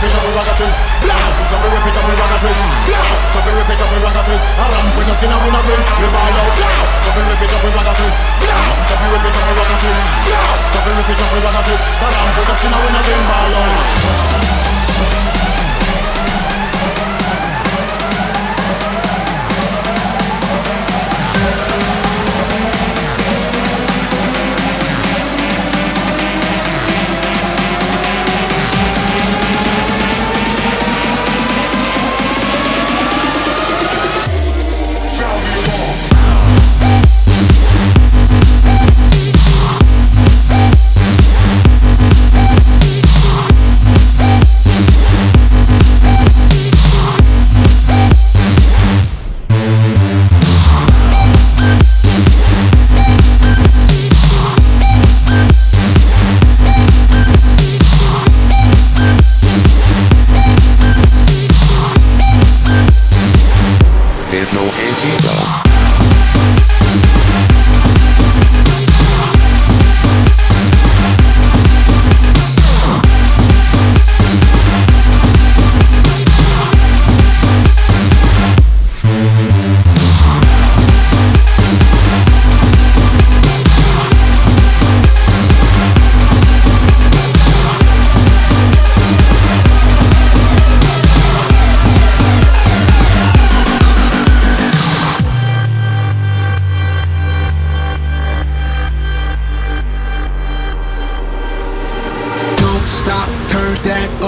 rip it up, we rock a twist. Blah, rip it up, we rock a twist. Blah, it up, we rock a. A ramp with the skin and we not grin. We ball out. Blah, rip it up, we rock a twist. Blah, rip it up, we rock a twist. Blah, it up, we rock a. A ramp with the skin and we not grin. Ball out.